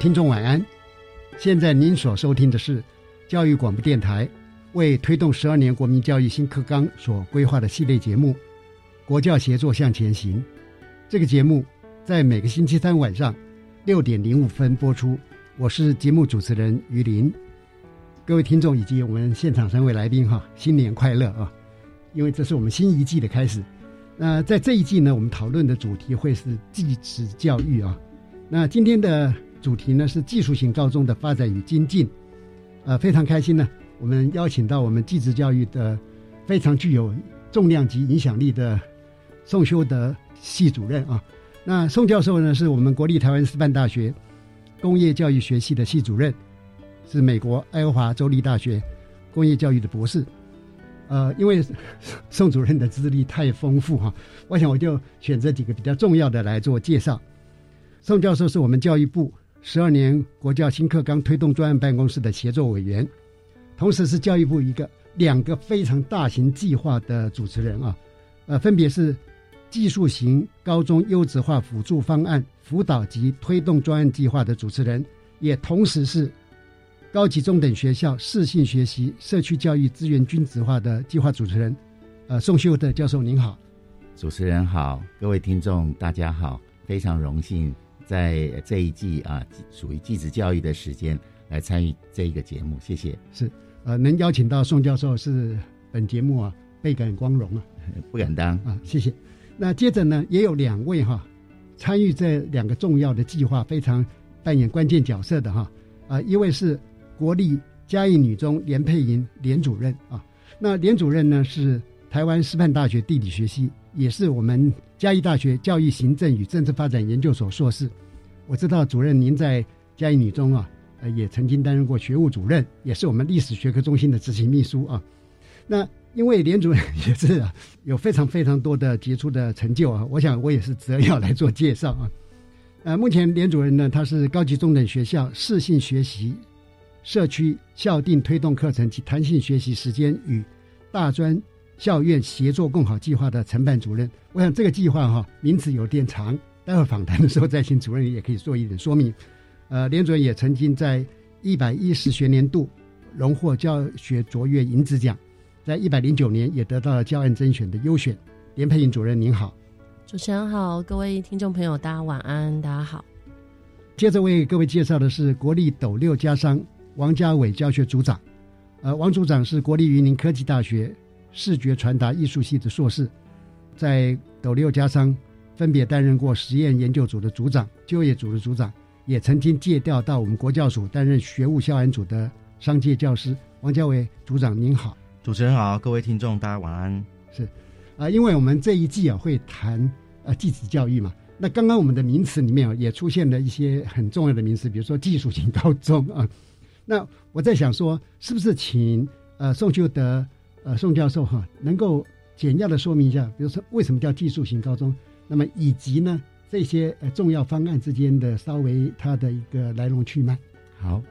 听众晚安，现在您所收听的是教育广播电台为推动十二年国民教育新课纲所规划的系列节目《国教协作向前行》。这个节目在每个星期三晚上六点零五分播出。我是节目主持人于林。各位听众以及我们现场三位来宾哈，新年快乐啊！因为这是我们新一季的开始。那在这一季呢，我们讨论的主题会是继职教育啊。那今天的。主题呢是技术型高中的发展与精进，呃，非常开心呢，我们邀请到我们技职教育的非常具有重量级影响力的宋修德系主任啊。那宋教授呢是我们国立台湾师范大学工业教育学系的系主任，是美国爱荷华州立大学工业教育的博士。呃，因为宋主任的资历太丰富哈，我想我就选择几个比较重要的来做介绍。宋教授是我们教育部。十二年国教新课纲推动专案办公室的协作委员，同时是教育部一个两个非常大型计划的主持人啊，呃，分别是技术型高中优质化辅助方案辅导及推动专案计划的主持人，也同时是高级中等学校适性学习社区教育资源均值化的计划主持人，呃，宋秀德教授您好，主持人好，各位听众大家好，非常荣幸。在这一季啊，属于继子教育的时间来参与这一个节目，谢谢。是，呃，能邀请到宋教授是本节目啊倍感光荣啊，不敢当啊，谢谢。那接着呢，也有两位哈参与这两个重要的计划，非常扮演关键角色的哈啊，一位是国立嘉义女中连佩莹连主任啊，那连主任呢是台湾师范大学地理学系。也是我们嘉义大学教育行政与政治发展研究所硕士。我知道主任您在嘉义女中啊，呃，也曾经担任过学务主任，也是我们历史学科中心的执行秘书啊。那因为连主任也是啊，有非常非常多的杰出的成就啊，我想我也是择要来做介绍啊。呃，目前连主任呢，他是高级中等学校适性学习社区校定推动课程及弹性学习时间与大专。校院协作共好计划的承办主任，我想这个计划哈名字有点长，待会访谈的时候再请主任也可以做一点说明。呃，连主任也曾经在一百一十学年度荣获教学卓越银质奖，在一百零九年也得到了教案甄选的优选。连佩颖主任您好，主持人好，各位听众朋友大家晚安，大家好。接着为各位介绍的是国立斗六家商王家伟教学组长，呃，王组长是国立云林科技大学。视觉传达艺术系的硕士，在斗六家商分别担任过实验研究组的组长、就业组的组长，也曾经借调到我们国教署担任学务校安组的商界教师。王家伟组长您好，主持人好，各位听众大家晚安。是啊，因为我们这一季啊会谈呃继子教育嘛，那刚刚我们的名词里面啊也出现了一些很重要的名词，比如说技术型高中啊。那我在想说，是不是请呃宋秀德。呃，宋教授哈，能够简要的说明一下，比如说为什么叫技术型高中，那么以及呢这些呃重要方案之间的稍微它的一个来龙去脉。好，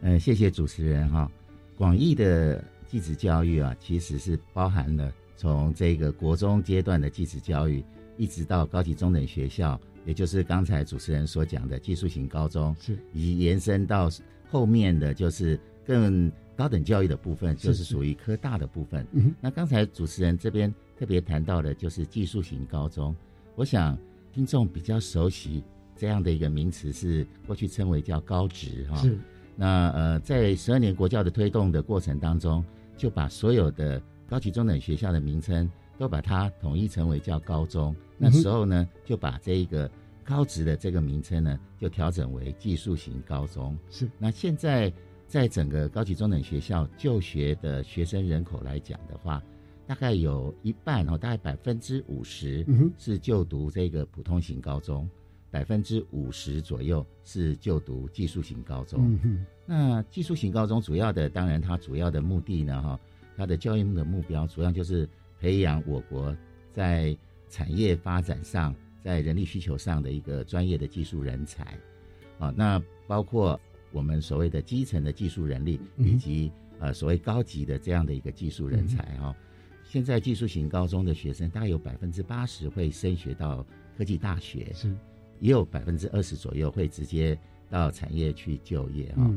呃，谢谢主持人哈。广义的继职教育啊，其实是包含了从这个国中阶段的继职教育，一直到高级中等学校，也就是刚才主持人所讲的技术型高中，是以及延伸到后面的就是更高等教育的部分，就是属于科大的部分。嗯，那刚才主持人这边特别谈到的就是技术型高中，我想听众比较熟悉这样的一个名词，是过去称为叫高职哈。是。那呃，在十二年国教的推动的过程当中，就把所有的高级中等学校的名称都把它统一成为叫高中。那时候呢，就把这一个高职的这个名称呢，就调整为技术型高中。是。那现在在整个高级中等学校就学的学生人口来讲的话，大概有一半哦，大概百分之五十是就读这个普通型高中。百分之五十左右是就读技术型高中。嗯那技术型高中主要的，当然它主要的目的呢，哈，它的教育的目标主要就是培养我国在产业发展上、在人力需求上的一个专业的技术人才。啊，那包括我们所谓的基层的技术人力，以及呃所谓高级的这样的一个技术人才哈。现在技术型高中的学生大概有百分之八十会升学到科技大学。是。也有百分之二十左右会直接到产业去就业哈。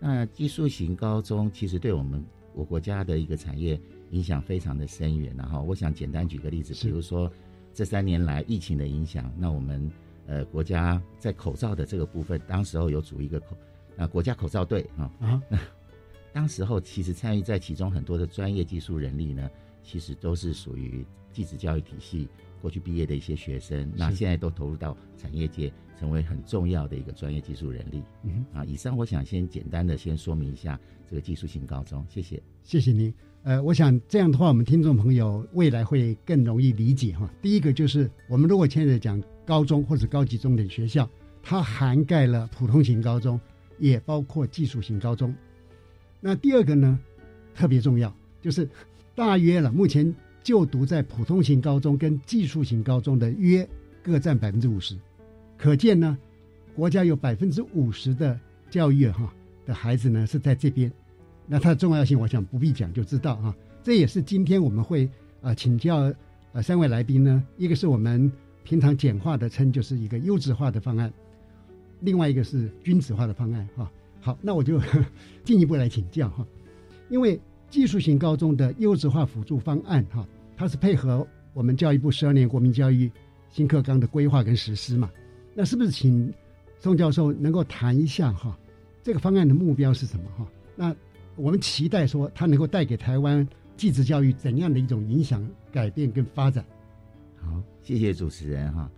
那技术型高中其实对我们我国家的一个产业影响非常的深远。然后我想简单举个例子，比如说这三年来疫情的影响，那我们呃国家在口罩的这个部分，当时候有组一个口啊国家口罩队啊啊，当时候其实参与在其中很多的专业技术人力呢，其实都是属于技职教育体系。过去毕业的一些学生，那现在都投入到产业界，成为很重要的一个专业技术人力。嗯啊，以上我想先简单的先说明一下这个技术型高中，谢谢。谢谢您。呃，我想这样的话，我们听众朋友未来会更容易理解哈。第一个就是我们如果现在讲高中或者高级重点学校，它涵盖了普通型高中，也包括技术型高中。那第二个呢，特别重要，就是大约了目前。就读在普通型高中跟技术型高中的约各占百分之五十，可见呢，国家有百分之五十的教育哈的孩子呢是在这边，那它的重要性我想不必讲就知道啊。这也是今天我们会啊请教呃三位来宾呢，一个是我们平常简化的称就是一个优质化的方案，另外一个是均值化的方案哈。好，那我就 进一步来请教哈，因为。技术型高中的优质化辅助方案，哈，它是配合我们教育部十二年国民教育新课纲的规划跟实施嘛？那是不是请宋教授能够谈一下哈？这个方案的目标是什么哈？那我们期待说它能够带给台湾技职教育怎样的一种影响、改变跟发展？好，谢谢主持人哈，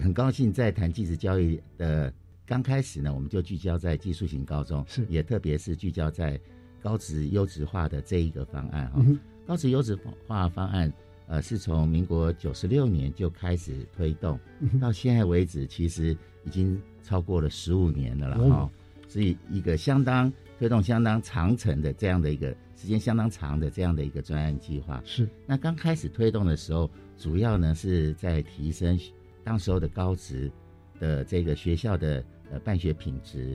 很高兴在谈技职教育的刚开始呢，我们就聚焦在技术型高中，是。也特别是聚焦在。高职优质化的这一个方案哈，高职优质化方案，呃，是从民国九十六年就开始推动，到现在为止，其实已经超过了十五年了了哈，所以一个相当推动相当长程的这样的一个时间相当长的这样的一个专案计划。是，那刚开始推动的时候，主要呢是在提升当时候的高职的这个学校的呃办学品质，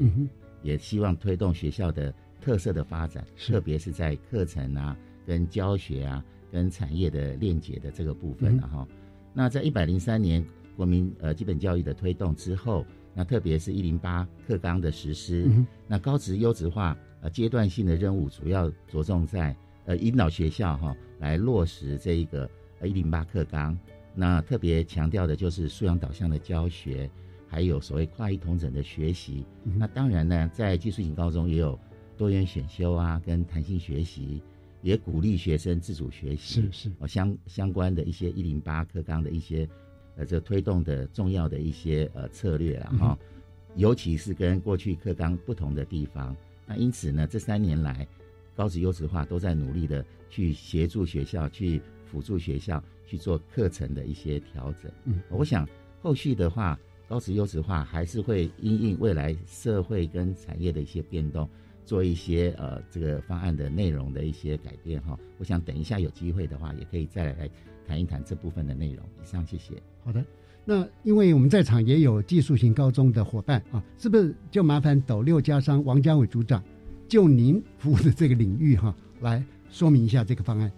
也希望推动学校的。特色的发展，特别是在课程啊、跟教学啊、跟产业的链接的这个部分了哈。那在一百零三年国民呃基本教育的推动之后，那特别是一零八课纲的实施，那高职优质化呃阶段性的任务主要着重在呃引导学校哈来落实这一个呃一零八课纲。那特别强调的就是素养导向的教学，还有所谓跨域同整的学习。那当然呢，在技术型高中也有。多元选修啊，跟弹性学习，也鼓励学生自主学习。是是，哦相相关的一些一零八课纲的一些，呃，这推动的重要的一些呃策略了哈。尤其是跟过去课纲不同的地方，那因此呢，这三年来，高职优质化都在努力的去协助学校，去辅助学校去做课程的一些调整。嗯，我想后续的话，高职优质化还是会因应未来社会跟产业的一些变动。做一些呃这个方案的内容的一些改变哈，我想等一下有机会的话，也可以再来谈一谈这部分的内容。以上谢谢。好的，那因为我们在场也有技术型高中的伙伴啊，是不是就麻烦斗六家商王家伟组长就您服务的这个领域哈，来说明一下这个方案。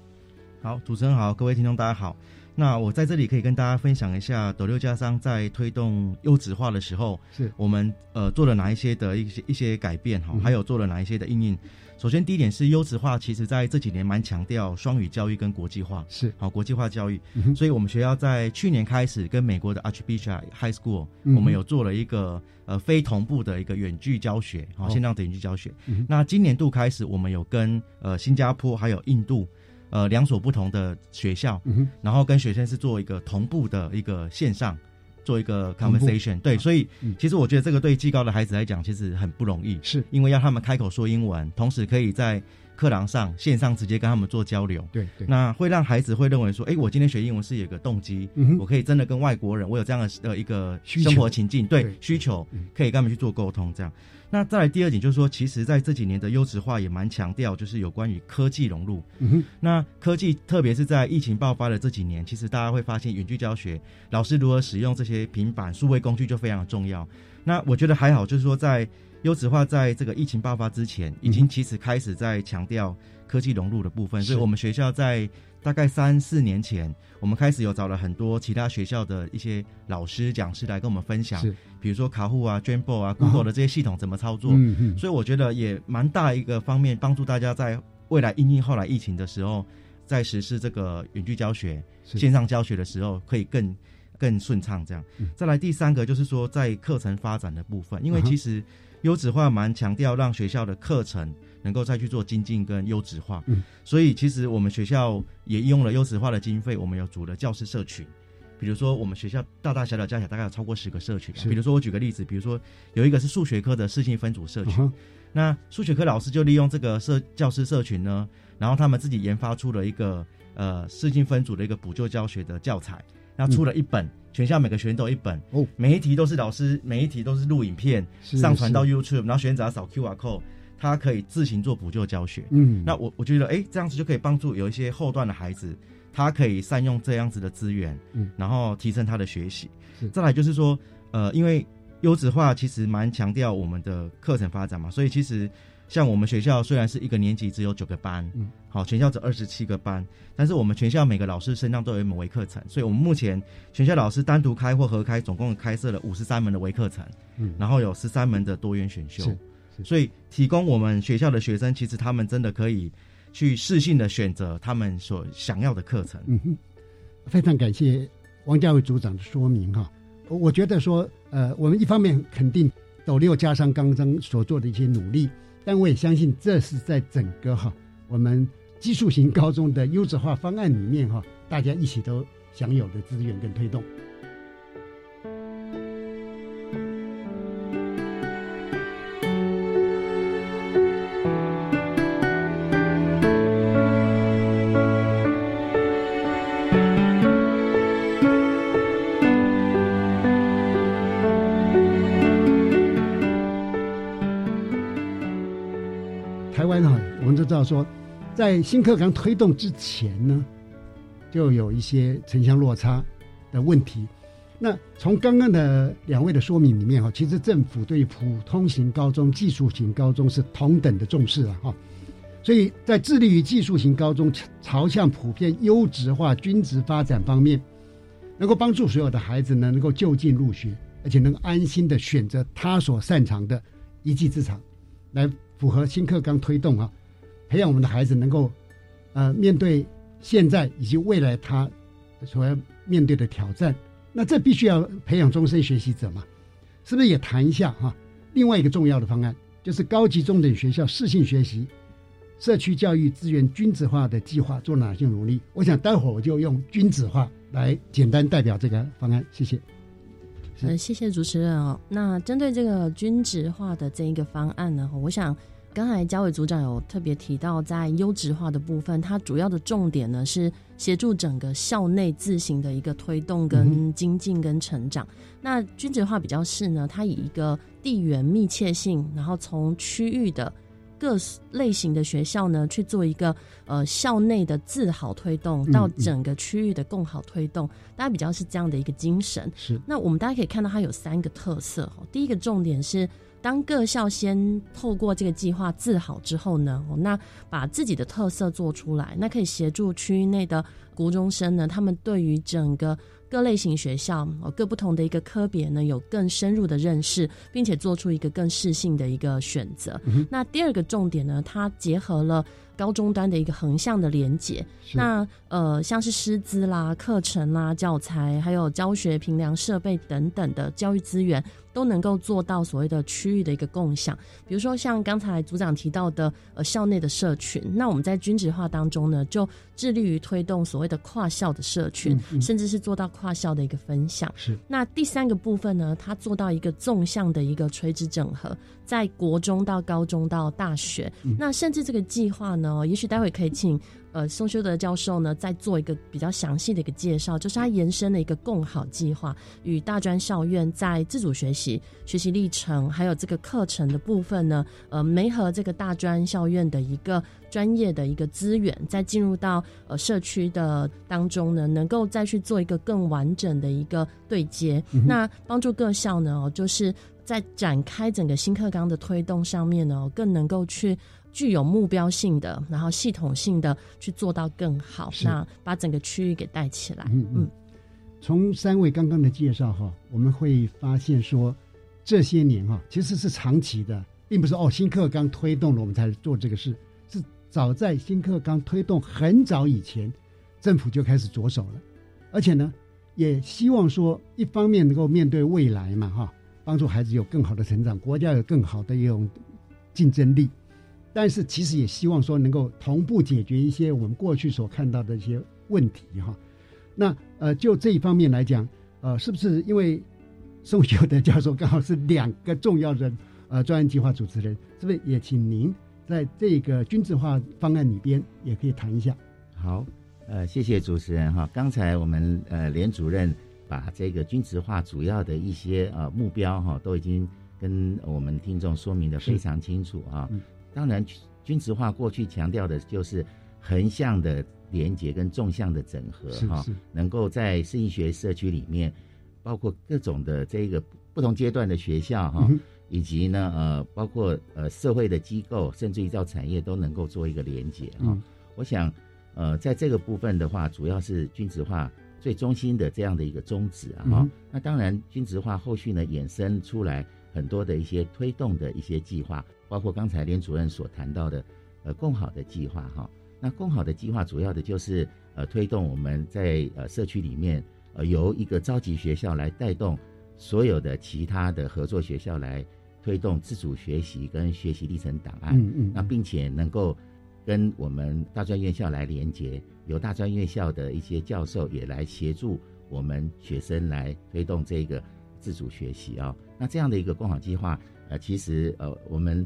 好，主持人好，各位听众大家好。那我在这里可以跟大家分享一下，斗六家商在推动优质化的时候，是。我们呃做了哪一些的一些一些改变哈，还有做了哪一些的应用。首先，第一点是优质化，其实在这几年蛮强调双语教育跟国际化，是。好国际化教育。所以，我们学校在去年开始跟美国的 Archbishop High School，我们有做了一个呃非同步的一个远距教学，好线上的远距教学。那今年度开始，我们有跟呃新加坡还有印度呃两所不同的学校，然后跟学生是做一个同步的一个线上。做一个 conversation，对，所以其实我觉得这个对技高的孩子来讲，其实很不容易，是。因为要他们开口说英文，同时可以在课堂上线上直接跟他们做交流，对对，那会让孩子会认为说，哎，我今天学英文是有个动机，我可以真的跟外国人，我有这样的呃一个生活情境，对需求，可以跟他们去做沟通，这样。那再来第二点就是说，其实在这几年的优质化也蛮强调，就是有关于科技融入。嗯哼，那科技特别是在疫情爆发的这几年，其实大家会发现远距教学，老师如何使用这些平板数位工具就非常的重要。那我觉得还好，就是说在优质化在这个疫情爆发之前，已经其实开始在强调科技融入的部分，所以我们学校在。大概三四年前，我们开始有找了很多其他学校的一些老师、讲师来跟我们分享，比如说卡户啊、Dreambo 啊、Google 的这些系统怎么操作。嗯嗯。所以我觉得也蛮大一个方面，帮助大家在未来因应后来疫情的时候，在实施这个远距教学、线上教学的时候，可以更更顺畅。这样，再来第三个就是说，在课程发展的部分，因为其实优质化蛮强调让学校的课程。能够再去做精进跟优质化，嗯，所以其实我们学校也用了优质化的经费，我们有组了教师社群，比如说我们学校大大小小加起来大概有超过十个社群，比如说我举个例子，比如说有一个是数学科的视性分组社群，那数学科老师就利用这个社教师社群呢，然后他们自己研发出了一个呃视性分组的一个补救教学的教材，然后出了一本，全校每个学员都有一本，哦，每一题都是老师每一题都是录影片上传到 YouTube，然后学员只要扫 QR code。他可以自行做补救教学，嗯，那我我觉得，哎，这样子就可以帮助有一些后段的孩子，他可以善用这样子的资源，嗯，然后提升他的学习。再来就是说，呃，因为优质化其实蛮强调我们的课程发展嘛，所以其实像我们学校虽然是一个年级只有九个班，嗯，好，全校只二十七个班，但是我们全校每个老师身上都有一门微课程，所以我们目前全校老师单独开或合开，总共开设了五十三门的微课程，嗯，然后有十三门的多元选修。所以，提供我们学校的学生，其实他们真的可以去适性的选择他们所想要的课程。嗯哼，非常感谢王家伟组长的说明哈。我觉得说，呃，我们一方面肯定斗六加上刚刚所做的一些努力，但我也相信这是在整个哈我们技术型高中的优质化方案里面哈，大家一起都享有的资源跟推动。在新课纲推动之前呢，就有一些城乡落差的问题。那从刚刚的两位的说明里面哈，其实政府对普通型高中、技术型高中是同等的重视了哈。所以在致力于技术型高中朝向普遍优质化、均值发展方面，能够帮助所有的孩子呢，能够就近入学，而且能安心的选择他所擅长的一技之长，来符合新课纲推动啊。培养我们的孩子能够，呃，面对现在以及未来他所要面对的挑战，那这必须要培养终身学习者嘛？是不是也谈一下哈？另外一个重要的方案就是高级中等学校适性学习、社区教育资源均质化的计划做哪些努力？我想待会儿我就用均质化来简单代表这个方案。谢谢。呃，谢谢主持人哦。那针对这个均质化的这一个方案呢，我想。刚才嘉伟组长有特别提到，在优质化的部分，它主要的重点呢是协助整个校内自行的一个推动跟精进跟成长。那均值化比较是呢，它以一个地缘密切性，然后从区域的各类型的学校呢去做一个呃校内的自好推动，到整个区域的共好推动，大家比较是这样的一个精神。是，那我们大家可以看到它有三个特色。第一个重点是。当各校先透过这个计划自好之后呢，那把自己的特色做出来，那可以协助区域内的国中生呢，他们对于整个各类型学校哦各不同的一个科别呢，有更深入的认识，并且做出一个更适性的一个选择。那第二个重点呢，它结合了。高中端的一个横向的连接，那呃像是师资啦、课程啦、教材，还有教学评量设备等等的教育资源，都能够做到所谓的区域的一个共享。比如说像刚才组长提到的，呃校内的社群，那我们在均值化当中呢，就致力于推动所谓的跨校的社群，甚至是做到跨校的一个分享。是。那第三个部分呢，它做到一个纵向的一个垂直整合，在国中到高中到大学，那甚至这个计划呢。哦，也许待会可以请呃宋修德教授呢在做一个比较详细的一个介绍，就是他延伸了一个共好计划，与大专校院在自主学习、学习历程还有这个课程的部分呢，呃，没和这个大专校院的一个专业的一个资源，再进入到呃社区的当中呢，能够再去做一个更完整的一个对接，那帮助各校呢，哦，就是在展开整个新课纲的推动上面呢，更能够去。具有目标性的，然后系统性的去做到更好，那把整个区域给带起来。嗯嗯，从三位刚刚的介绍哈，我们会发现说，这些年哈其实是长期的，并不是哦新课纲推动了我们才做这个事，是早在新课纲推动很早以前，政府就开始着手了，而且呢，也希望说一方面能够面对未来嘛哈，帮助孩子有更好的成长，国家有更好的一种竞争力。但是其实也希望说能够同步解决一些我们过去所看到的一些问题哈。那呃就这一方面来讲，呃是不是因为宋修德教授刚好是两个重要的呃专案计划主持人，是不是也请您在这个均质化方案里边也可以谈一下？好，呃谢谢主持人哈。刚才我们呃连主任把这个均质化主要的一些呃目标哈都已经跟我们听众说明的非常清楚啊。当然，均值化过去强调的就是横向的连接跟纵向的整合哈，能够在适应学社区里面，包括各种的这个不同阶段的学校哈，以及呢呃包括呃社会的机构，甚至于到产业都能够做一个连接啊。我想呃在这个部分的话，主要是均值化最中心的这样的一个宗旨啊哈。那当然，均值化后续呢衍生出来很多的一些推动的一些计划。包括刚才连主任所谈到的，呃，共好的计划哈。那共好的计划主要的就是呃，推动我们在呃社区里面，呃，由一个召集学校来带动所有的其他的合作学校来推动自主学习跟学习历程档案。嗯嗯。那并且能够跟我们大专院校来连接，由大专院校的一些教授也来协助我们学生来推动这个自主学习啊。那这样的一个共好计划，呃，其实呃，我们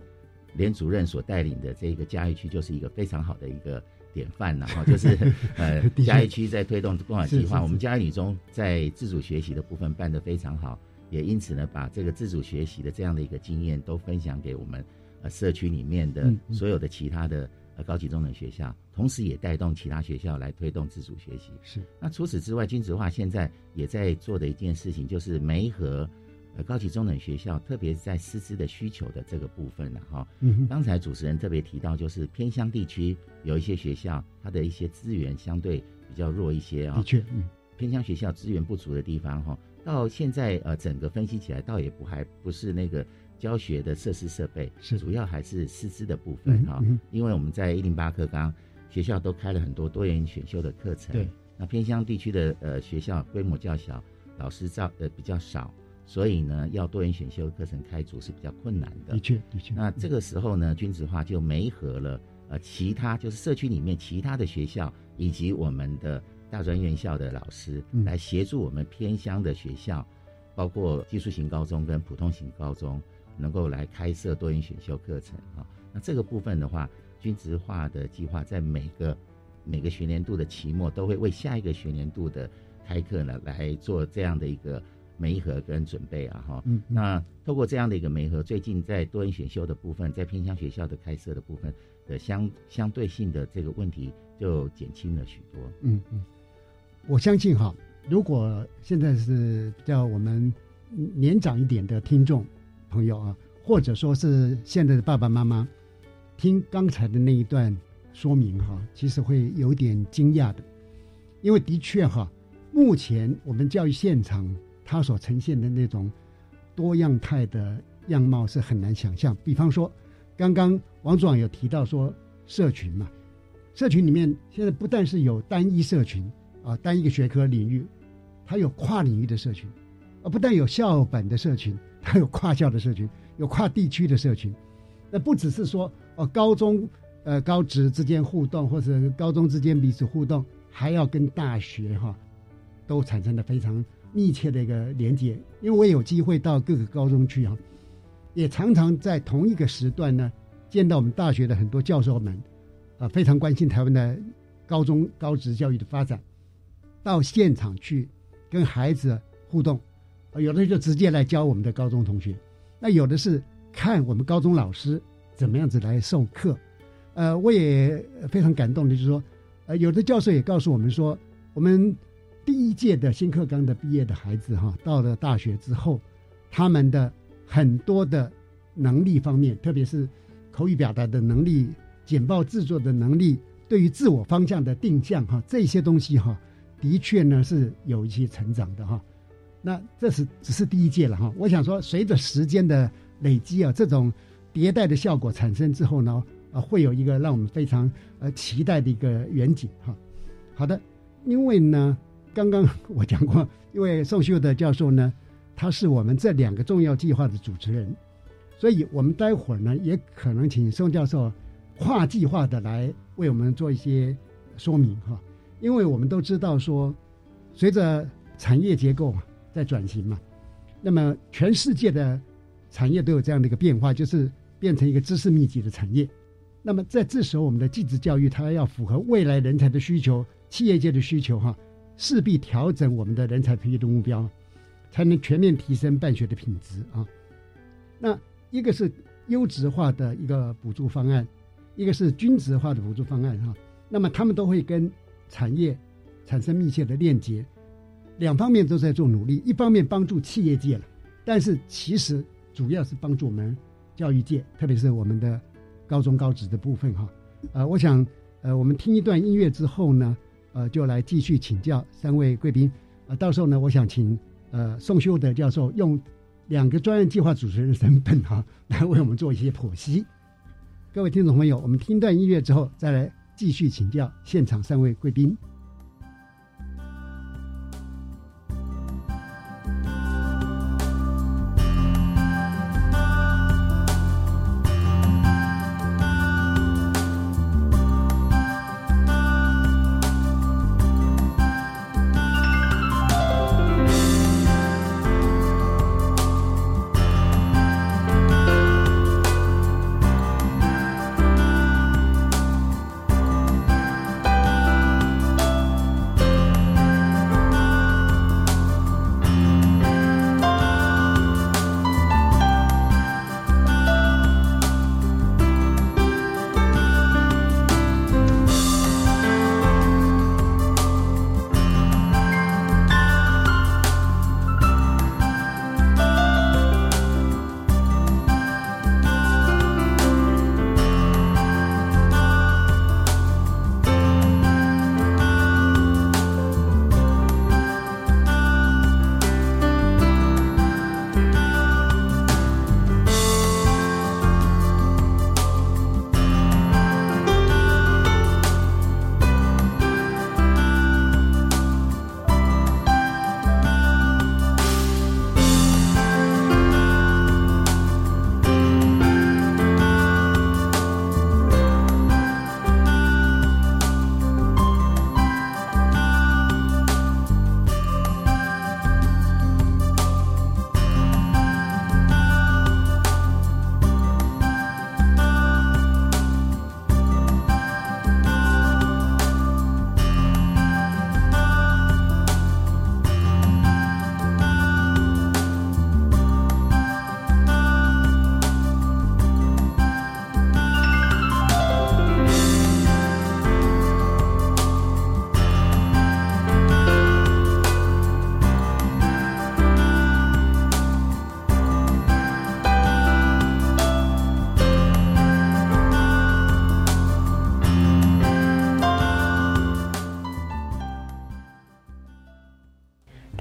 连主任所带领的这个嘉义区就是一个非常好的一个典范然后就是 呃嘉义区在推动共享计划，我们嘉义女中在自主学习的部分办得非常好，也因此呢把这个自主学习的这样的一个经验都分享给我们呃社区里面的所有的其他的呃高级中等学校，同时也带动其他学校来推动自主学习。是那除此之外，君子化现在也在做的一件事情就是媒合。呃，高级中等学校，特别是在师资的需求的这个部分呢，哈，嗯，刚才主持人特别提到，就是偏乡地区有一些学校，它的一些资源相对比较弱一些啊，的确，嗯，偏乡学校资源不足的地方，哈，到现在呃，整个分析起来，倒也不还不是那个教学的设施设备，是主要还是师资的部分哈，因为我们在一零八课纲学校都开了很多多元选修的课程，对，那偏乡地区的呃学校规模较小，老师照呃比较少。所以呢，要多元选修课程开组是比较困难的。的确，的确。那这个时候呢，君子化就没合了呃，其他就是社区里面其他的学校以及我们的大专院校的老师来协助我们偏乡的学校，包括技术型高中跟普通型高中，能够来开设多元选修课程啊。那这个部分的话，均值化的计划在每个每个学年度的期末都会为下一个学年度的开课呢来做这样的一个。媒合跟准备啊哈。嗯，那透过这样的一个媒合，最近在多元选修的部分，在偏乡学校的开设的部分的相相对性的这个问题就减轻了许多。嗯嗯，我相信哈，如果现在是叫我们年长一点的听众朋友啊，或者说是现在的爸爸妈妈，听刚才的那一段说明哈，其实会有点惊讶的，因为的确哈，目前我们教育现场它所呈现的那种多样态的样貌是很难想象。比方说，刚刚王总有提到说社群嘛，社群里面现在不但是有单一社群。啊，单一个学科领域，它有跨领域的社群，啊，不但有校本的社群，它 有跨校的社群，有跨地区的社群。那不只是说哦，高中呃高职之间互动，或者高中之间彼此互动，还要跟大学哈都产生了非常密切的一个连接。因为我也有机会到各个高中去哈，也常常在同一个时段呢见到我们大学的很多教授们，啊，非常关心台湾的高中高职教育的发展。到现场去跟孩子互动，有的就直接来教我们的高中同学，那有的是看我们高中老师怎么样子来授课。呃，我也非常感动的，就是说，呃，有的教授也告诉我们说，我们第一届的新课纲的毕业的孩子哈，到了大学之后，他们的很多的能力方面，特别是口语表达的能力、简报制作的能力，对于自我方向的定向哈，这些东西哈。的确呢是有一些成长的哈，那这是只是第一届了哈。我想说，随着时间的累积啊，这种迭代的效果产生之后呢，啊，会有一个让我们非常呃期待的一个远景哈。好的，因为呢，刚刚 我讲过，因为宋秀的教授呢，他是我们这两个重要计划的主持人，所以我们待会儿呢也可能请宋教授跨计划的来为我们做一些说明哈。因为我们都知道说，随着产业结构在转型嘛，那么全世界的产业都有这样的一个变化，就是变成一个知识密集的产业。那么在这时候，我们的继职教育它要符合未来人才的需求、企业界的需求哈，势必调整我们的人才培育的目标，才能全面提升办学的品质啊。那一个是优质化的一个补助方案，一个是均值化的补助方案哈。那么他们都会跟产业产生密切的链接，两方面都在做努力。一方面帮助企业界了，但是其实主要是帮助我们教育界，特别是我们的高中高职的部分哈。呃，我想呃，我们听一段音乐之后呢，呃，就来继续请教三位贵宾。呃，到时候呢，我想请呃宋修德教授用两个专业计划主持人身份哈，来为我们做一些剖析。各位听众朋友，我们听段音乐之后再来。继续请教现场三位贵宾。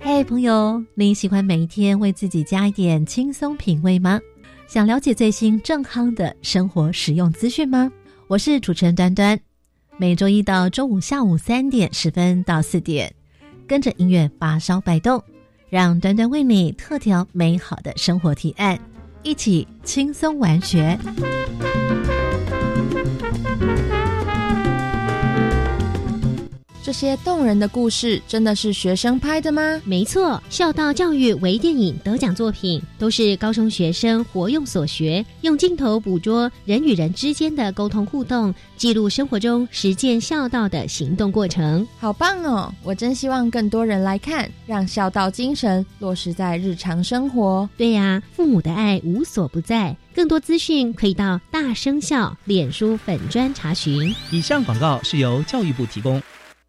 嘿，朋友，你喜欢每一天为自己加一点轻松品味吗？想了解最新正康的生活实用资讯吗？我是主持人端端，每周一到周五下午三点十分到四点，跟着音乐发烧摆动，让端端为你特调美好的生活提案，一起轻松玩学。这些动人的故事真的是学生拍的吗？没错，孝道教育微电影得奖作品都是高中学生活用所学，用镜头捕捉人与人之间的沟通互动，记录生活中实践孝道的行动过程。好棒哦！我真希望更多人来看，让孝道精神落实在日常生活。对呀，父母的爱无所不在。更多资讯可以到大生孝脸书粉专查询。以上广告是由教育部提供。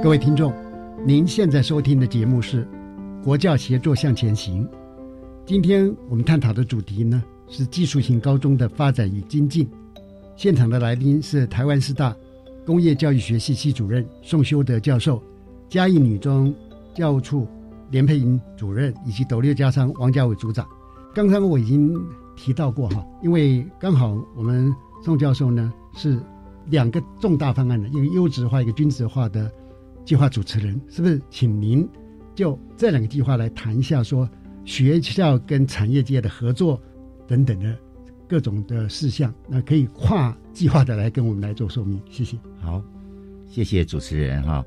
各位听众，您现在收听的节目是《国教协作向前行》。今天我们探讨的主题呢是技术型高中的发展与精进。现场的来宾是台湾师大工业教育学系系主任宋修德教授、嘉义女中教务处连佩莹主任以及斗六家商王家伟组长。刚才我已经提到过哈，因为刚好我们宋教授呢是两个重大方案的，一个优质化，一个均值化的。计划主持人是不是请您就这两个计划来谈一下，说学校跟产业界的合作等等的各种的事项，那可以跨计划的来跟我们来做说明。谢谢。好，谢谢主持人哈。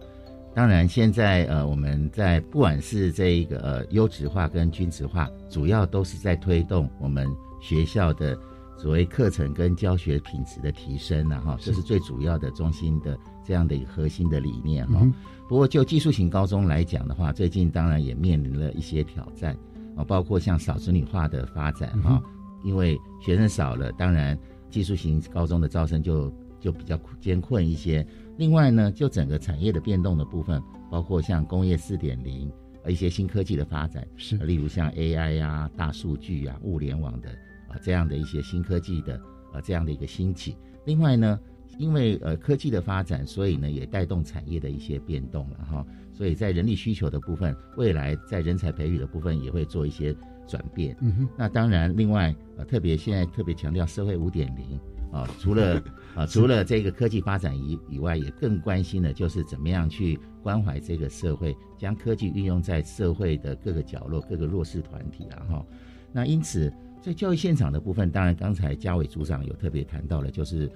当然，现在呃，我们在不管是这一个呃优质化跟均值化，主要都是在推动我们学校的所谓课程跟教学品质的提升呢哈，这是最主要的中心的。这样的一个核心的理念哈，不过就技术型高中来讲的话，最近当然也面临了一些挑战啊，包括像少子女化的发展哈，因为学生少了，当然技术型高中的招生就就比较艰困一些。另外呢，就整个产业的变动的部分，包括像工业四点零一些新科技的发展，是例如像 AI 呀、大数据啊、物联网的啊这样的一些新科技的啊这样的一个兴起。另外呢。因为呃科技的发展，所以呢也带动产业的一些变动了哈。所以在人力需求的部分，未来在人才培育的部分也会做一些转变。嗯哼。那当然，另外呃特别现在特别强调社会五点零啊，除了啊除了这个科技发展以以外，也更关心的就是怎么样去关怀这个社会，将科技运用在社会的各个角落、各个弱势团体啊哈。那因此在教育现场的部分，当然刚才嘉伟组长有特别谈到了，就是。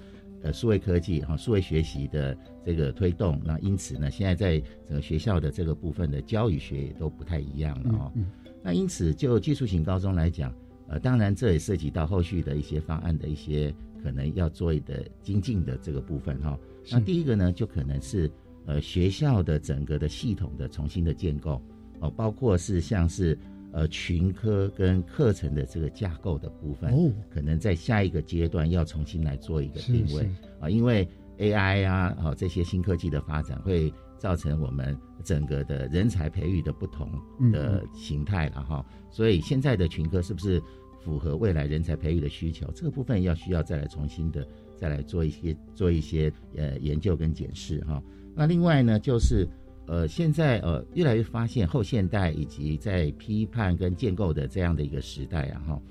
呃，数位科技哈，数位学习的这个推动，那因此呢，现在在整个学校的这个部分的教育学也都不太一样了哦。那因此，就技术型高中来讲，呃，当然这也涉及到后续的一些方案的一些可能要做的精进的这个部分哈。那第一个呢，就可能是呃学校的整个的系统的重新的建构哦，包括是像是呃群科跟课程的这个架构的部分，哦，可能在下一个阶段要重新来做一个定位是啊，因为 AI 啊，哦这些新科技的发展会造成我们整个的人才培育的不同的形态了哈，所以现在的群科是不是符合未来人才培育的需求？这个部分要需要再来重新的再来做一些做一些呃研究跟检视哈。那另外呢，就是呃现在呃越来越发现后现代以及在批判跟建构的这样的一个时代啊哈，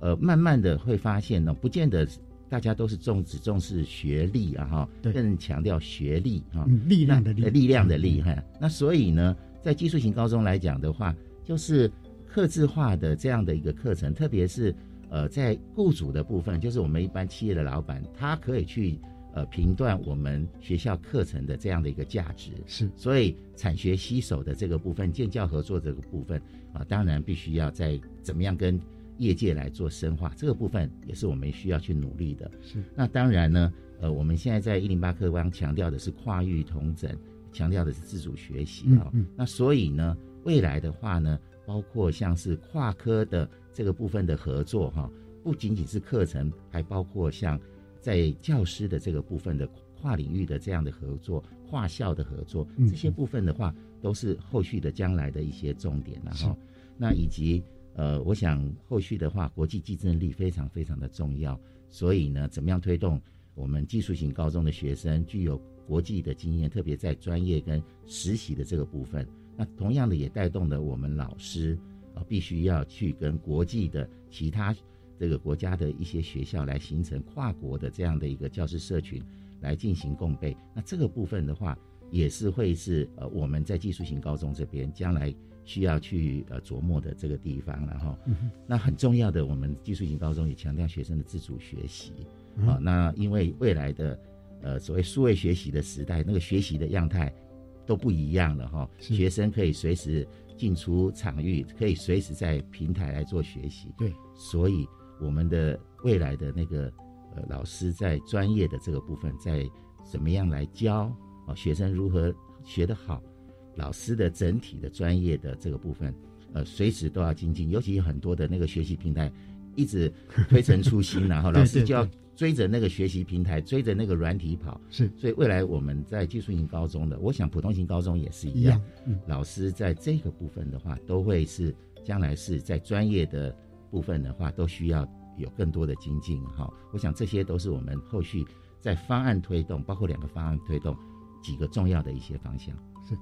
呃慢慢的会发现呢，不见得。大家都是重只重视学历啊哈，更强调学历哈、嗯力量的力力量的力哈。那所以呢，在技术型高中来讲的话，就是刻字化的这样的一个课程，特别是呃在雇主的部分，就是我们一般企业的老板，他可以去呃评断我们学校课程的这样的一个价值。是，所以产学携手的这个部分，建教合作这个部分啊，当然必须要在怎么样跟。业界来做深化，这个部分也是我们需要去努力的。是，那当然呢，呃，我们现在在一零八课纲强调的是跨域同整，强调的是自主学习啊、嗯嗯。那所以呢，未来的话呢，包括像是跨科的这个部分的合作哈，不仅仅是课程，还包括像在教师的这个部分的跨领域的这样的合作、跨校的合作，嗯这些部分的话，都是后续的将来的一些重点然后。那以及。呃，我想后续的话，国际竞争力非常非常的重要，所以呢，怎么样推动我们技术型高中的学生具有国际的经验，特别在专业跟实习的这个部分，那同样的也带动了我们老师啊、呃，必须要去跟国际的其他这个国家的一些学校来形成跨国的这样的一个教师社群来进行共备。那这个部分的话，也是会是呃我们在技术型高中这边将来。需要去呃琢磨的这个地方，然后，嗯、那很重要的，我们技术型高中也强调学生的自主学习啊、嗯。那因为未来的呃所谓数位学习的时代，那个学习的样态都不一样了哈。学生可以随时进出场域，可以随时在平台来做学习。对，所以我们的未来的那个呃老师在专业的这个部分，在怎么样来教啊学生如何学得好。老师的整体的专业的这个部分，呃，随时都要精进，尤其很多的那个学习平台一直推陈出新，然后老师就要追着那个学习平台，追着那个软体跑。是，所以未来我们在技术型高中的，我想普通型高中也是一样。嗯，老师在这个部分的话，都会是将来是在专业的部分的话，都需要有更多的精进。哈，我想这些都是我们后续在方案推动，包括两个方案推动几个重要的一些方向。是。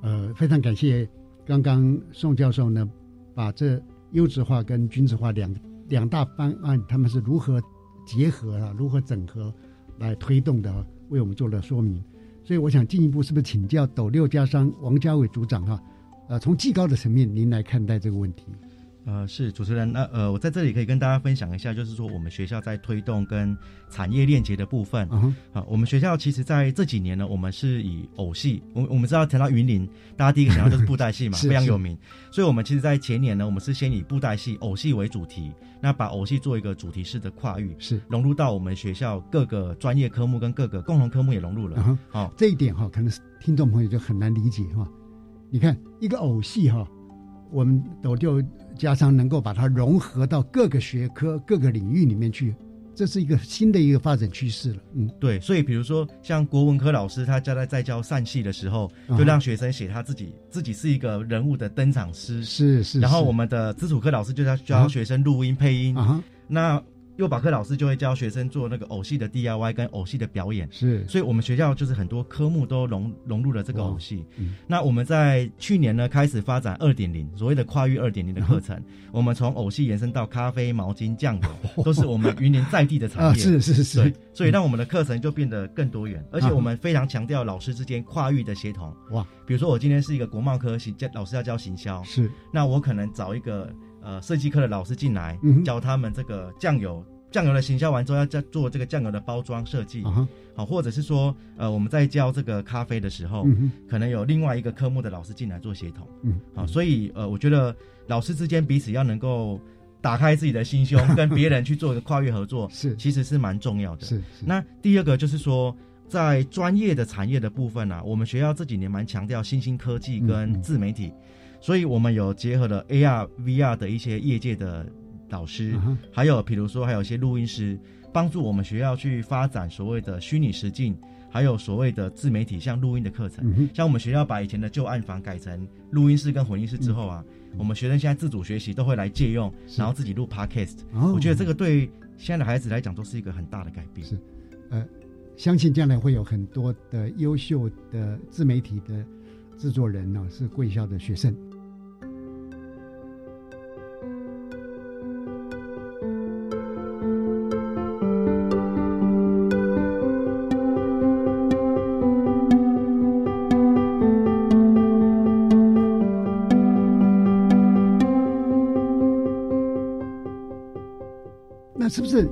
呃，非常感谢刚刚宋教授呢，把这优质化跟均质化两两大方案，他们是如何结合啊，如何整合来推动的，为我们做了说明。所以我想进一步是不是请教斗六家商王家伟组长哈、呃，从技高的层面，您来看待这个问题。呃，是主持人，那呃，我在这里可以跟大家分享一下，就是说我们学校在推动跟产业链接的部分。啊、uh，huh. 我们学校其实在这几年呢，我们是以偶戏，我我们知道谈到云林，大家第一个想到就是布袋戏嘛，非常有名。所以，我们其实，在前年呢，我们是先以布袋戏、偶戏为主题，那把偶戏做一个主题式的跨域，是融入到我们学校各个专业科目跟各个共同科目也融入了。好、uh huh. 哦，这一点哈、哦，可能是听众朋友就很难理解哈、哦。你看一个偶戏哈、哦，我们斗六。加上能够把它融合到各个学科、各个领域里面去，这是一个新的一个发展趋势了。嗯，对，所以比如说像国文科老师，他教在在教散戏的时候，啊就让学生写他自己，自己是一个人物的登场诗。是是。然后我们的基础科老师就要教学生录音配音。啊。那幼保科老师就会教学生做那个偶戏的 DIY 跟偶戏的表演。是。所以我们学校就是很多科目都融融入了这个偶戏。嗯。那我们在去年呢开始发展二点零，所谓的跨域二点零的课程。啊我们从偶戏延伸到咖啡、毛巾、酱油，都是我们云林在地的产业。啊，是是是。对，所以让我们的课程就变得更多元，而且我们非常强调老师之间跨域的协同。哇，比如说我今天是一个国贸科行教老师要教行销，是，那我可能找一个呃设计课的老师进来，嗯、教他们这个酱油。酱油的行销完之后，要再做这个酱油的包装设计，好、uh，huh. 或者是说，呃，我们在教这个咖啡的时候，嗯、可能有另外一个科目的老师进来做协同，嗯，好，所以呃，我觉得老师之间彼此要能够打开自己的心胸，跟别人去做一个跨越合作，是，其实是蛮重要的。是，那第二个就是说，在专业的产业的部分啊，我们学校这几年蛮强调新兴科技跟自媒体。嗯所以我们有结合了 AR、VR 的一些业界的老师，还有比如说还有一些录音师，帮助我们学校去发展所谓的虚拟实境。还有所谓的自媒体，像录音的课程，像我们学校把以前的旧暗房改成录音室跟混音室之后啊，我们学生现在自主学习都会来借用，然后自己录 podcast。我觉得这个对现在的孩子来讲都是一个很大的改变。是，呃，相信将来会有很多的优秀的自媒体的制作人呢，是贵校的学生。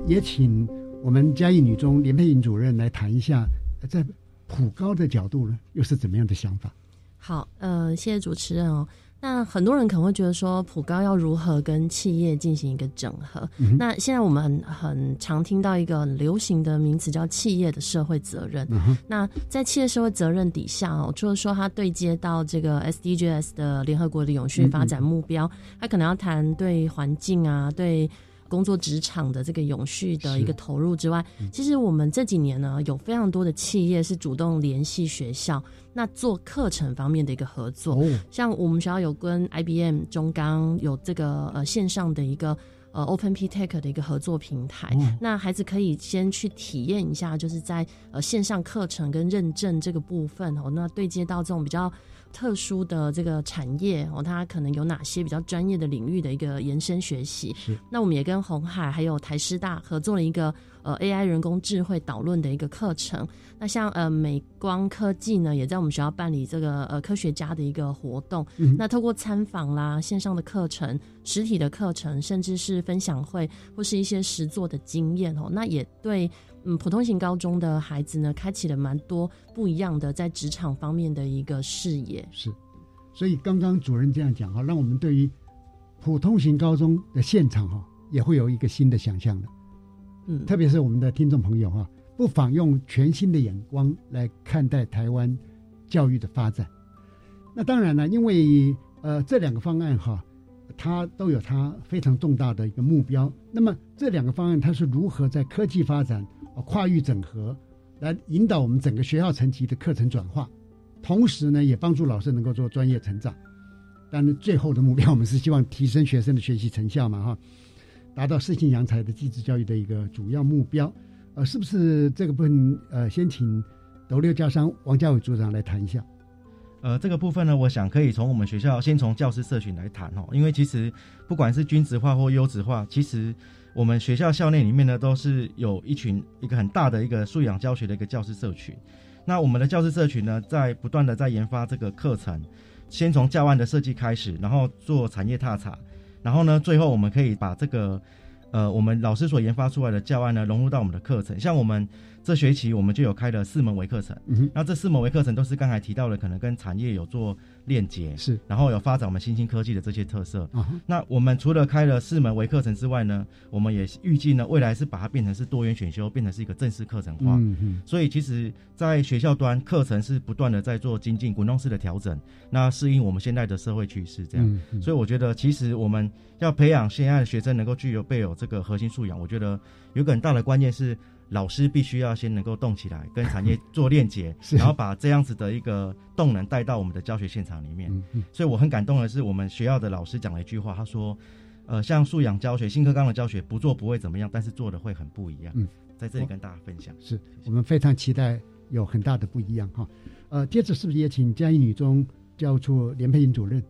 也请我们嘉义女中连佩颖主任来谈一下，在普高的角度呢，又是怎么样的想法？好，呃，谢谢主持人哦。那很多人可能会觉得说，普高要如何跟企业进行一个整合？那现在我们很很常听到一个很流行的名词叫企业的社会责任。那在企业社会责任底下哦，除了说它对接到这个 SDGs 的联合国的永续发展目标，它可能要谈对环境啊，对。工作职场的这个永续的一个投入之外，其实我们这几年呢，有非常多的企业是主动联系学校，那做课程方面的一个合作。像我们学校有跟 IBM 中钢有这个呃线上的一个呃 Open P Tech 的一个合作平台，那孩子可以先去体验一下，就是在呃线上课程跟认证这个部分哦，那对接到这种比较。特殊的这个产业哦，它可能有哪些比较专业的领域的一个延伸学习？是。那我们也跟红海还有台师大合作了一个呃 AI 人工智慧导论的一个课程。那像呃美光科技呢，也在我们学校办理这个呃科学家的一个活动。嗯。那透过参访啦、线上的课程、实体的课程，甚至是分享会或是一些实作的经验哦，那也对。嗯，普通型高中的孩子呢，开启了蛮多不一样的在职场方面的一个视野。是，所以刚刚主任这样讲哈，让我们对于普通型高中的现场哈，也会有一个新的想象的。嗯，特别是我们的听众朋友哈，不妨用全新的眼光来看待台湾教育的发展。那当然了，因为呃这两个方案哈，它都有它非常重大的一个目标。那么这两个方案它是如何在科技发展？跨域整合，来引导我们整个学校层级的课程转化，同时呢，也帮助老师能够做专业成长。但是最后的目标，我们是希望提升学生的学习成效嘛，哈，达到适性扬才的继职教育的一个主要目标。呃，是不是这个部分？呃，先请斗六教商王家伟组长来谈一下。呃，这个部分呢，我想可以从我们学校先从教师社群来谈哦，因为其实不管是均值化或优质化，其实。我们学校校内里面呢，都是有一群一个很大的一个素养教学的一个教师社群。那我们的教师社群呢，在不断的在研发这个课程，先从教案的设计开始，然后做产业踏查，然后呢，最后我们可以把这个呃我们老师所研发出来的教案呢，融入到我们的课程。像我们这学期我们就有开了四门微课程，那这四门微课程都是刚才提到的，可能跟产业有做。链接是，然后有发展我们新兴科技的这些特色。那我们除了开了四门微课程之外呢，我们也预计呢，未来是把它变成是多元选修，变成是一个正式课程化。所以其实，在学校端课程是不断的在做精进、滚动式的调整，那适应我们现在的社会趋势。这样，所以我觉得，其实我们要培养现在的学生能够具有备有这个核心素养，我觉得有个很大的关键是。老师必须要先能够动起来，跟产业做链接，然后把这样子的一个动能带到我们的教学现场里面。所以我很感动的是，我们学校的老师讲了一句话，他说：“呃，像素养教学、新课纲的教学，不做不会怎么样，但是做的会很不一样。”嗯，在这里跟大家分享，是我们非常期待有很大的不一样哈。呃，接着是不是也请嘉义女中教务处连佩英主任？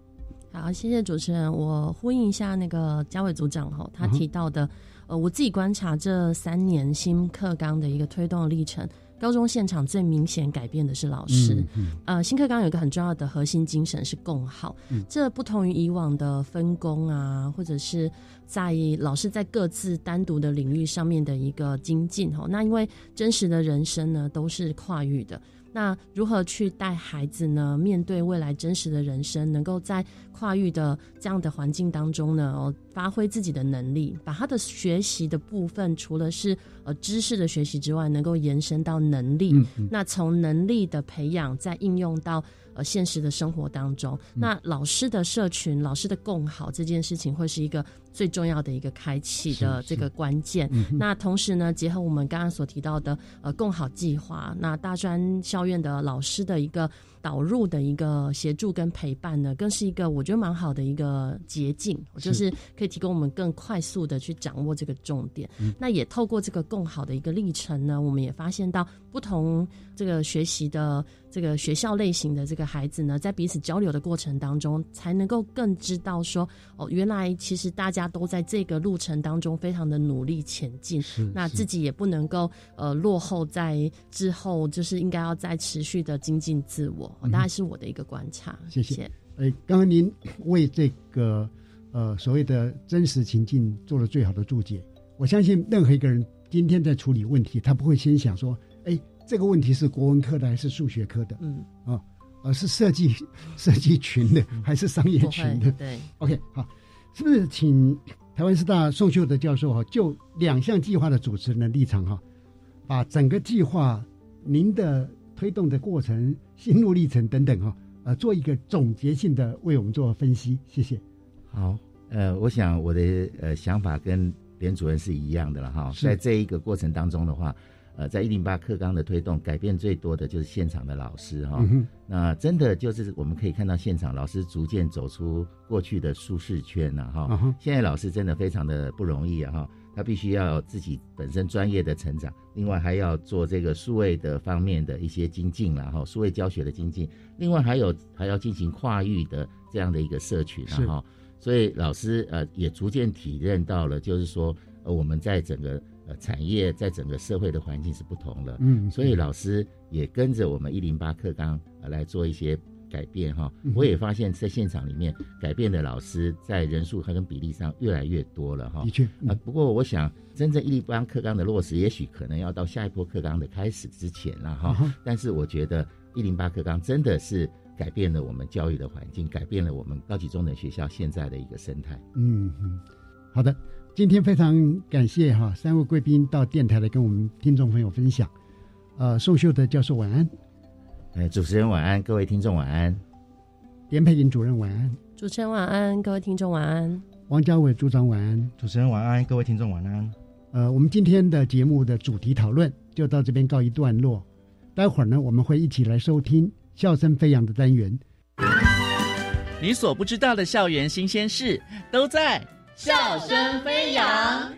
好，谢谢主持人。我呼应一下那个嘉伟组长哈，他提到的。呃，我自己观察这三年新课纲的一个推动历程，高中现场最明显改变的是老师。呃，新课纲有一个很重要的核心精神是共好，这不同于以往的分工啊，或者是在老师在各自单独的领域上面的一个精进哈。那因为真实的人生呢，都是跨域的。那如何去带孩子呢？面对未来真实的人生，能够在跨域的这样的环境当中呢，哦，发挥自己的能力，把他的学习的部分，除了是呃知识的学习之外，能够延伸到能力。那从能力的培养，再应用到呃现实的生活当中。那老师的社群、老师的共好这件事情，会是一个最重要的一个开启的这个关键。那同时呢，结合我们刚刚所提到的呃共好计划，那大专校院的老师的一个。导入的一个协助跟陪伴呢，更是一个我觉得蛮好的一个捷径，就是可以提供我们更快速的去掌握这个重点。那也透过这个共好的一个历程呢，我们也发现到不同这个学习的这个学校类型的这个孩子呢，在彼此交流的过程当中，才能够更知道说，哦，原来其实大家都在这个路程当中非常的努力前进，那自己也不能够呃落后在之后，就是应该要再持续的精进自我。大概是我的一个观察，谢谢。哎，刚刚您为这个呃所谓的真实情境做了最好的注解。我相信任何一个人今天在处理问题，他不会先想说，哎，这个问题是国文科的还是数学科的？嗯啊，而是设计设计群的还是商业群的？对，OK，好，是不是请台湾师大宋秀德教授哈，就两项计划的主持人的立场哈，把整个计划您的。推动的过程、心路历程等等哈，呃，做一个总结性的为我们做分析，谢谢。好，呃，我想我的呃想法跟连主任是一样的了哈。在这一个过程当中的话，呃，在一零八课纲的推动，改变最多的就是现场的老师哈。那真的就是我们可以看到现场老师逐渐走出过去的舒适圈了哈。现在老师真的非常的不容易啊哈。他必须要自己本身专业的成长，另外还要做这个数位的方面的一些精进，然后数位教学的精进，另外还有还要进行跨域的这样的一个社群，然后，所以老师呃也逐渐体认到了，就是说呃我们在整个呃产业，在整个社会的环境是不同的，嗯，所以老师也跟着我们一零八课纲来做一些。改变哈，我也发现，在现场里面改变的老师在人数和跟比例上越来越多了哈。的确啊，不过我想，真正一立班课纲的落实，也许可能要到下一波课纲的开始之前了哈。但是我觉得一零八课纲真的是改变了我们教育的环境，改变了我们高级中等学校现在的一个生态。嗯嗯，好的，今天非常感谢哈三位贵宾到电台来跟我们听众朋友分享。呃，宋秀德教授晚安。哎，主持人晚安，各位听众晚安。连佩莹主任晚安，主持人晚安，各位听众晚安。王家伟组长晚安，主持人晚安，各位听众晚安。呃，我们今天的节目的主题讨论就到这边告一段落。待会儿呢，我们会一起来收听笑声飞扬的单元。你所不知道的校园新鲜事都在笑声飞扬。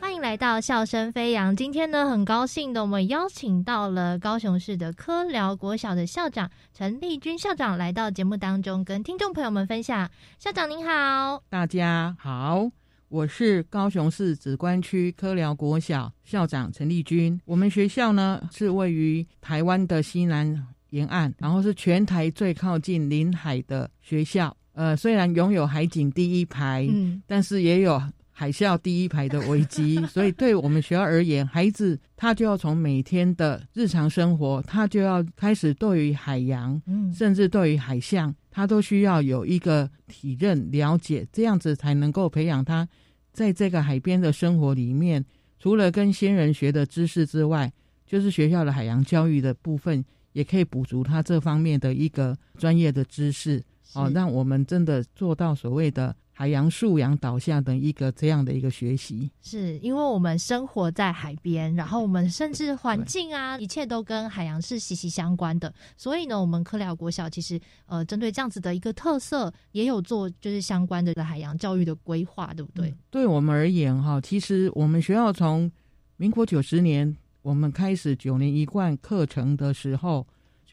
欢迎来到笑声飞扬，今天呢很高兴的，我们邀请到了高雄市的科辽国小的校长陈丽君校长来到节目当中，跟听众朋友们分享。校长您好，大家好，我是高雄市紫关区科辽国小校长陈丽君。我们学校呢是位于台湾的西南沿岸，然后是全台最靠近临海的学校。呃，虽然拥有海景第一排，嗯，但是也有。海啸第一排的危机，所以对我们学校而言，孩子他就要从每天的日常生活，他就要开始对于海洋，嗯，甚至对于海象，他都需要有一个体认了解，这样子才能够培养他在这个海边的生活里面，除了跟先人学的知识之外，就是学校的海洋教育的部分，也可以补足他这方面的一个专业的知识，哦，让我们真的做到所谓的。海洋素养导向的一个这样的一个学习，是因为我们生活在海边，然后我们甚至环境啊，一切都跟海洋是息息相关的。所以呢，我们科辽国小其实呃，针对这样子的一个特色，也有做就是相关的海洋教育的规划，对不对？对我们而言哈，其实我们学校从民国九十年我们开始九年一贯课程的时候，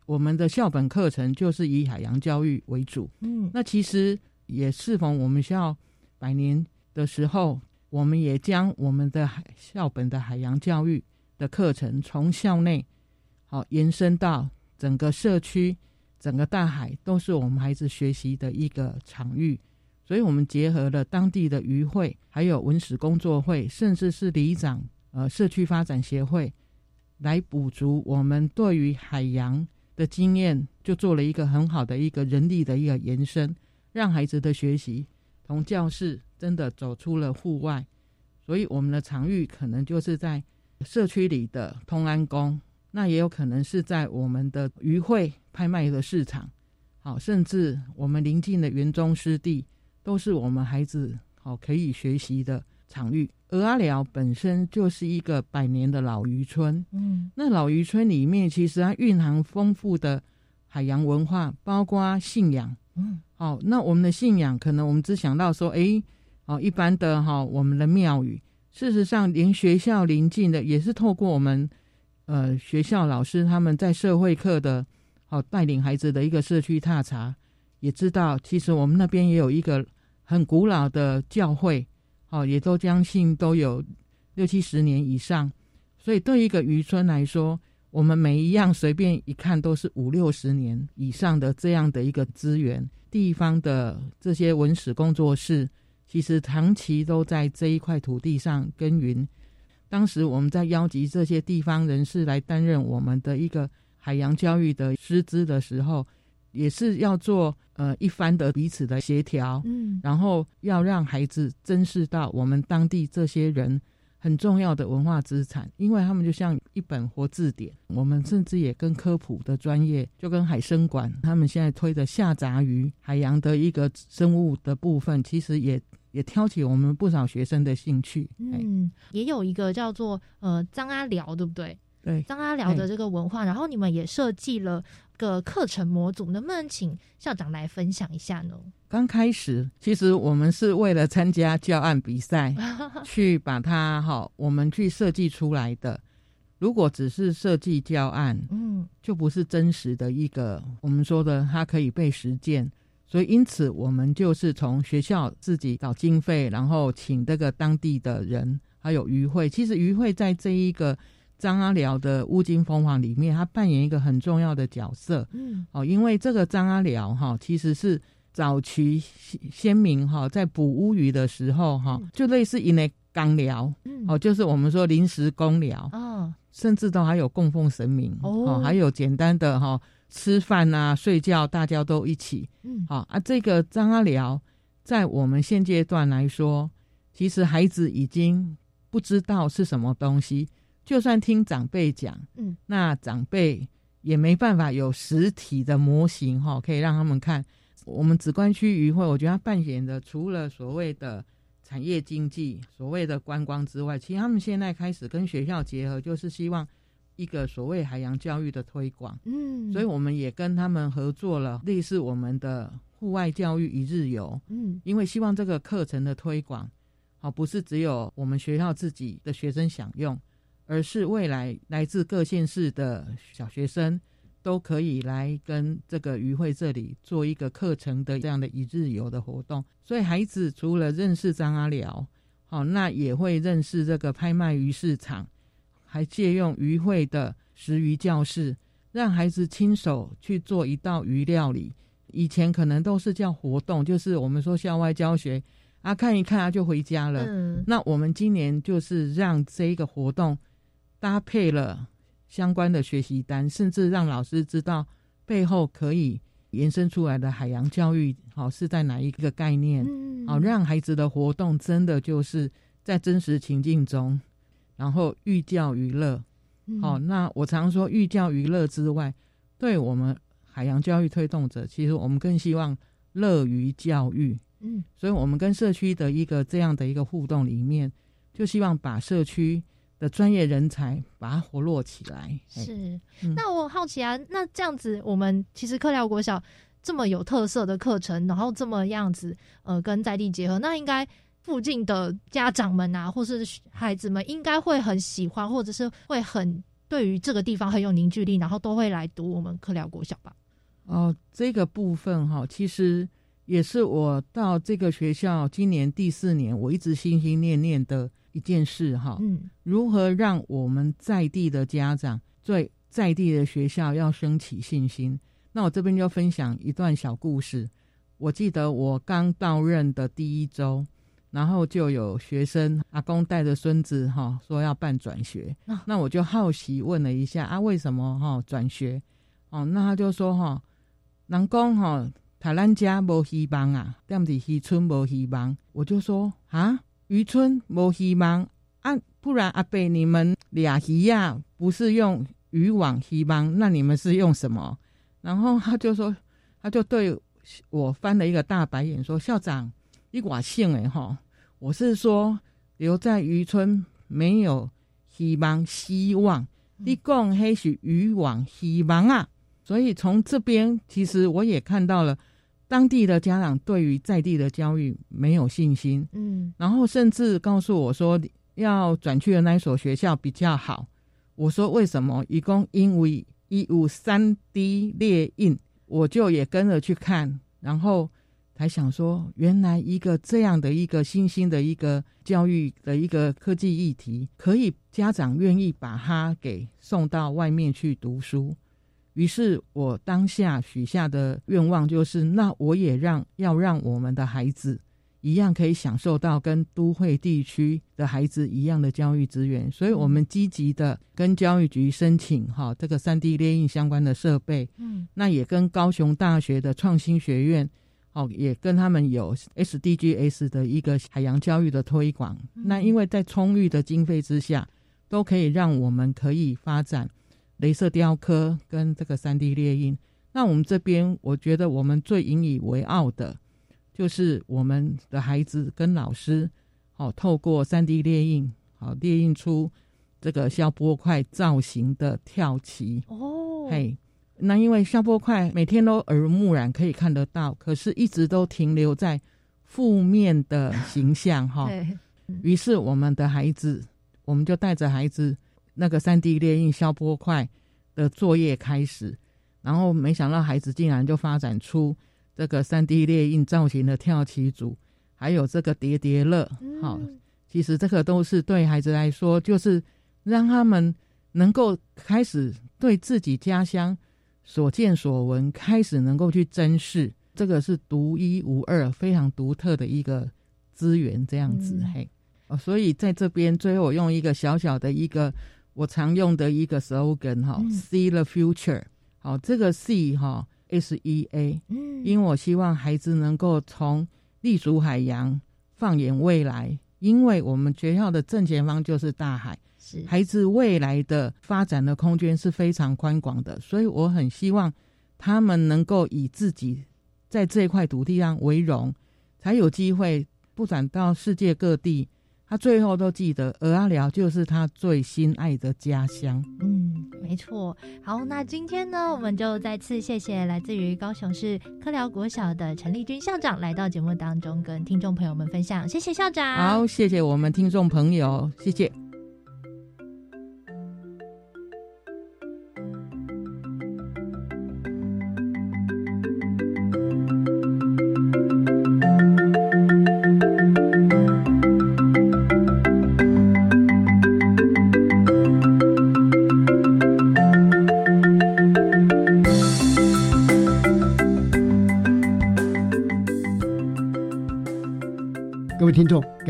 我们的校本课程就是以海洋教育为主。嗯，那其实。也适逢我们校百年的时候，我们也将我们的海校本的海洋教育的课程从校内好延伸到整个社区，整个大海都是我们孩子学习的一个场域。所以，我们结合了当地的渔会，还有文史工作会，甚至是里长呃社区发展协会，来补足我们对于海洋的经验，就做了一个很好的一个人力的一个延伸。让孩子的学习从教室真的走出了户外，所以我们的场域可能就是在社区里的通安宫，那也有可能是在我们的渔会拍卖的市场，好，甚至我们邻近的园中湿地，都是我们孩子好可以学习的场域。鹅阿寮本身就是一个百年的老渔村，嗯，那老渔村里面其实它蕴含丰富的海洋文化，包括信仰，嗯，好，那我们的信仰可能我们只想到说，哎，哦，一般的哈，我们的庙宇。事实上，连学校临近的也是透过我们，呃，学校老师他们在社会课的，好带领孩子的一个社区踏查，也知道其实我们那边也有一个很古老的教会，哦，也都将近都有六七十年以上。所以对一个渔村来说，我们每一样随便一看都是五六十年以上的这样的一个资源，地方的这些文史工作室。其实长期都在这一块土地上耕耘。当时我们在邀集这些地方人士来担任我们的一个海洋教育的师资的时候，也是要做呃一番的彼此的协调，嗯，然后要让孩子珍视到我们当地这些人很重要的文化资产，因为他们就像一本活字典。我们甚至也跟科普的专业，就跟海生馆他们现在推的下杂鱼海洋的一个生物的部分，其实也。也挑起我们不少学生的兴趣。嗯，也有一个叫做呃张阿辽，对不对？对，张阿辽的这个文化，然后你们也设计了个课程模组，能不能请校长来分享一下呢？刚开始，其实我们是为了参加教案比赛，去把它哈，我们去设计出来的。如果只是设计教案，嗯，就不是真实的一个我们说的，它可以被实践。所以，因此我们就是从学校自己找经费，然后请这个当地的人，还有渔会。其实渔会在这一个张阿辽的乌金凤凰里面，他扮演一个很重要的角色。嗯，哦，因为这个张阿辽哈，其实是早期先民哈在捕乌鱼的时候哈，就类似于那港寮，哦，就是我们说临时公寮，哦，甚至都还有供奉神明，哦，还有简单的哈。吃饭啊，睡觉，大家都一起。嗯，好啊。这个张阿辽，在我们现阶段来说，其实孩子已经不知道是什么东西。就算听长辈讲，嗯，那长辈也没办法有实体的模型哈，可以让他们看。我们紫关区渔会，我觉得他扮演的除了所谓的产业经济、所谓的观光之外，其实他们现在开始跟学校结合，就是希望。一个所谓海洋教育的推广，嗯，所以我们也跟他们合作了，类似我们的户外教育一日游，嗯，因为希望这个课程的推广，好不是只有我们学校自己的学生享用，而是未来来自各县市的小学生都可以来跟这个渔会这里做一个课程的这样的一日游的活动，所以孩子除了认识张阿辽，好，那也会认识这个拍卖鱼市场。还借用渔会的食鱼教室，让孩子亲手去做一道鱼料理。以前可能都是叫活动，就是我们说校外教学啊，看一看啊就回家了。那我们今年就是让这一个活动搭配了相关的学习单，甚至让老师知道背后可以延伸出来的海洋教育，好是在哪一个概念？好，让孩子的活动真的就是在真实情境中。然后寓教于乐，好，那我常说寓教于乐之外，对我们海洋教育推动者，其实我们更希望乐于教育，嗯，所以我们跟社区的一个这样的一个互动里面，就希望把社区的专业人才把它活络起来。是，那我好奇啊，那这样子，我们其实科辽国小这么有特色的课程，然后这么样子，呃，跟在地结合，那应该。附近的家长们啊，或是孩子们，应该会很喜欢，或者是会很对于这个地方很有凝聚力，然后都会来读我们科辽国小吧。哦，这个部分哈，其实也是我到这个学校今年第四年，我一直心心念念的一件事哈。嗯，如何让我们在地的家长对在地的学校要升起信心？那我这边就分享一段小故事。我记得我刚到任的第一周。然后就有学生阿公带着孙子哈说要办转学，那我就好奇问了一下啊为什么哈转学？哦，那他就说哈，南公哈台湾家无希望啊，但是渔村无希望。我就说啊渔村无希望啊，不然阿贝你们俩鱼呀，不是用渔网希望，那你们是用什么？然后他就说，他就对我翻了一个大白眼，说：“校长，你寡姓哎哈，我是说留在渔村没有希望，希望你讲黑是渔网希望啊。”所以从这边，其实我也看到了当地的家长对于在地的教育没有信心，嗯，然后甚至告诉我说要转去的那一所学校比较好。我说为什么？一共因为一五三 D 列印，我就也跟着去看，然后才想说，原来一个这样的一个新兴的一个教育的一个科技议题，可以家长愿意把它给送到外面去读书。于是我当下许下的愿望就是，那我也让要让我们的孩子一样可以享受到跟都会地区的孩子一样的教育资源。所以，我们积极的跟教育局申请哈这个三 D 列印相关的设备。嗯，那也跟高雄大学的创新学院，哦，也跟他们有 SDGs 的一个海洋教育的推广。那因为在充裕的经费之下，都可以让我们可以发展。镭射雕刻跟这个三 D 列印，那我们这边我觉得我们最引以为傲的，就是我们的孩子跟老师，好透过三 D 列印，好列印出这个消波块造型的跳棋哦。嘿，那因为消波块每天都耳濡目染可以看得到，可是一直都停留在负面的形象哈。于是我们的孩子，我们就带着孩子。那个三 D 列印消波块的作业开始，然后没想到孩子竟然就发展出这个三 D 列印造型的跳棋组，还有这个叠叠乐。好，其实这个都是对孩子来说，就是让他们能够开始对自己家乡所见所闻开始能够去珍视，这个是独一无二、非常独特的一个资源。这样子，嘿，所以在这边最后我用一个小小的一个。我常用的一个 slogan 哈，see the future。好，这个 see 哈，S E A，嗯，因为我希望孩子能够从立足海洋，放眼未来。因为我们学校的正前方就是大海，是孩子未来的发展的空间是非常宽广的，所以我很希望他们能够以自己在这块土地上为荣，才有机会不展到世界各地。他最后都记得，鹅阿寮就是他最心爱的家乡。嗯，没错。好，那今天呢，我们就再次谢谢来自于高雄市科寮国小的陈丽君校长来到节目当中，跟听众朋友们分享。谢谢校长。好，谢谢我们听众朋友，谢谢。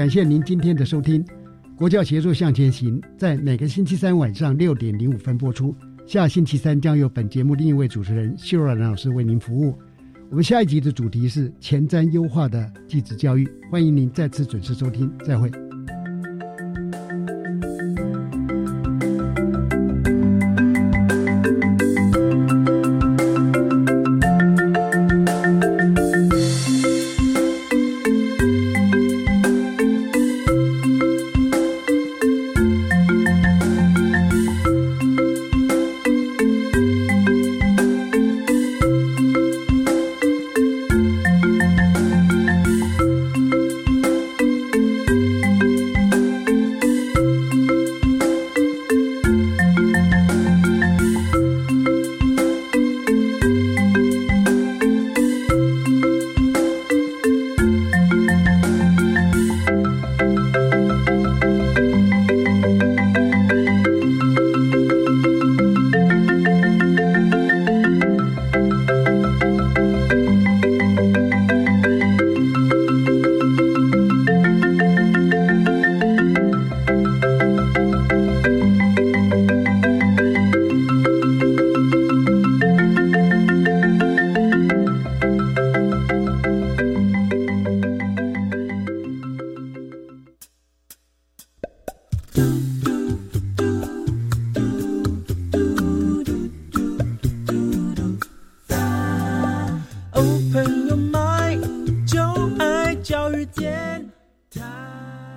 感谢您今天的收听。国教协作向前行，在每个星期三晚上六点零五分播出。下星期三将由本节目另一位主持人秀软老师为您服务。我们下一集的主题是前瞻优化的继子教育，欢迎您再次准时收听。再会。